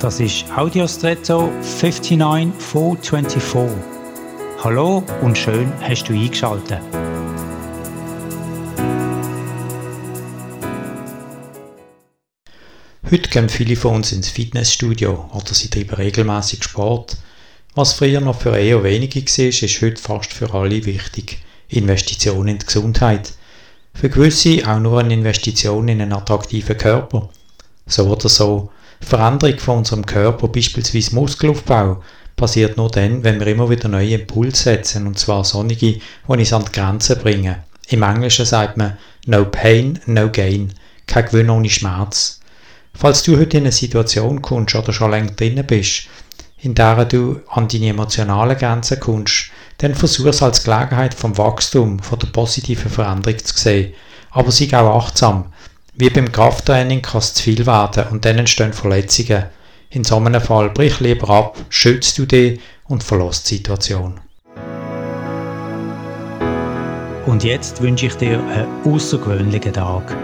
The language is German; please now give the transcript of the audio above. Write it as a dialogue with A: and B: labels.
A: Das ist Audiostretto 59424. Hallo und schön hast du eingeschaltet.
B: Heute gehen viele von uns ins Fitnessstudio oder sie treiben regelmäßig Sport. Was früher noch für eher wenige war, ist heute fast für alle wichtig. Investition in die Gesundheit. Für gewisse auch nur eine Investition in einen attraktiven Körper. So oder so Veränderung von unserem Körper, beispielsweise Muskelaufbau, passiert nur dann, wenn wir immer wieder neue Impulse setzen, und zwar sonnige, die uns an die Grenzen bringen. Im Englischen sagt man No Pain, No Gain. Kein Gewinn ohne Schmerz. Falls du heute in eine Situation kommst oder schon länger drinnen bist, in der du an deine emotionalen Grenzen kommst, dann versuch es als Gelegenheit vom Wachstum, von der positiven Veränderung zu sehen. Aber sei auch achtsam. Wie beim Krafttraining kann es zu viel werden und dann entstehen Verletzungen. In so einem Fall brich lieber ab, schützt du dich und verlass die Situation.
A: Und jetzt wünsche ich dir einen außergewöhnlichen Tag.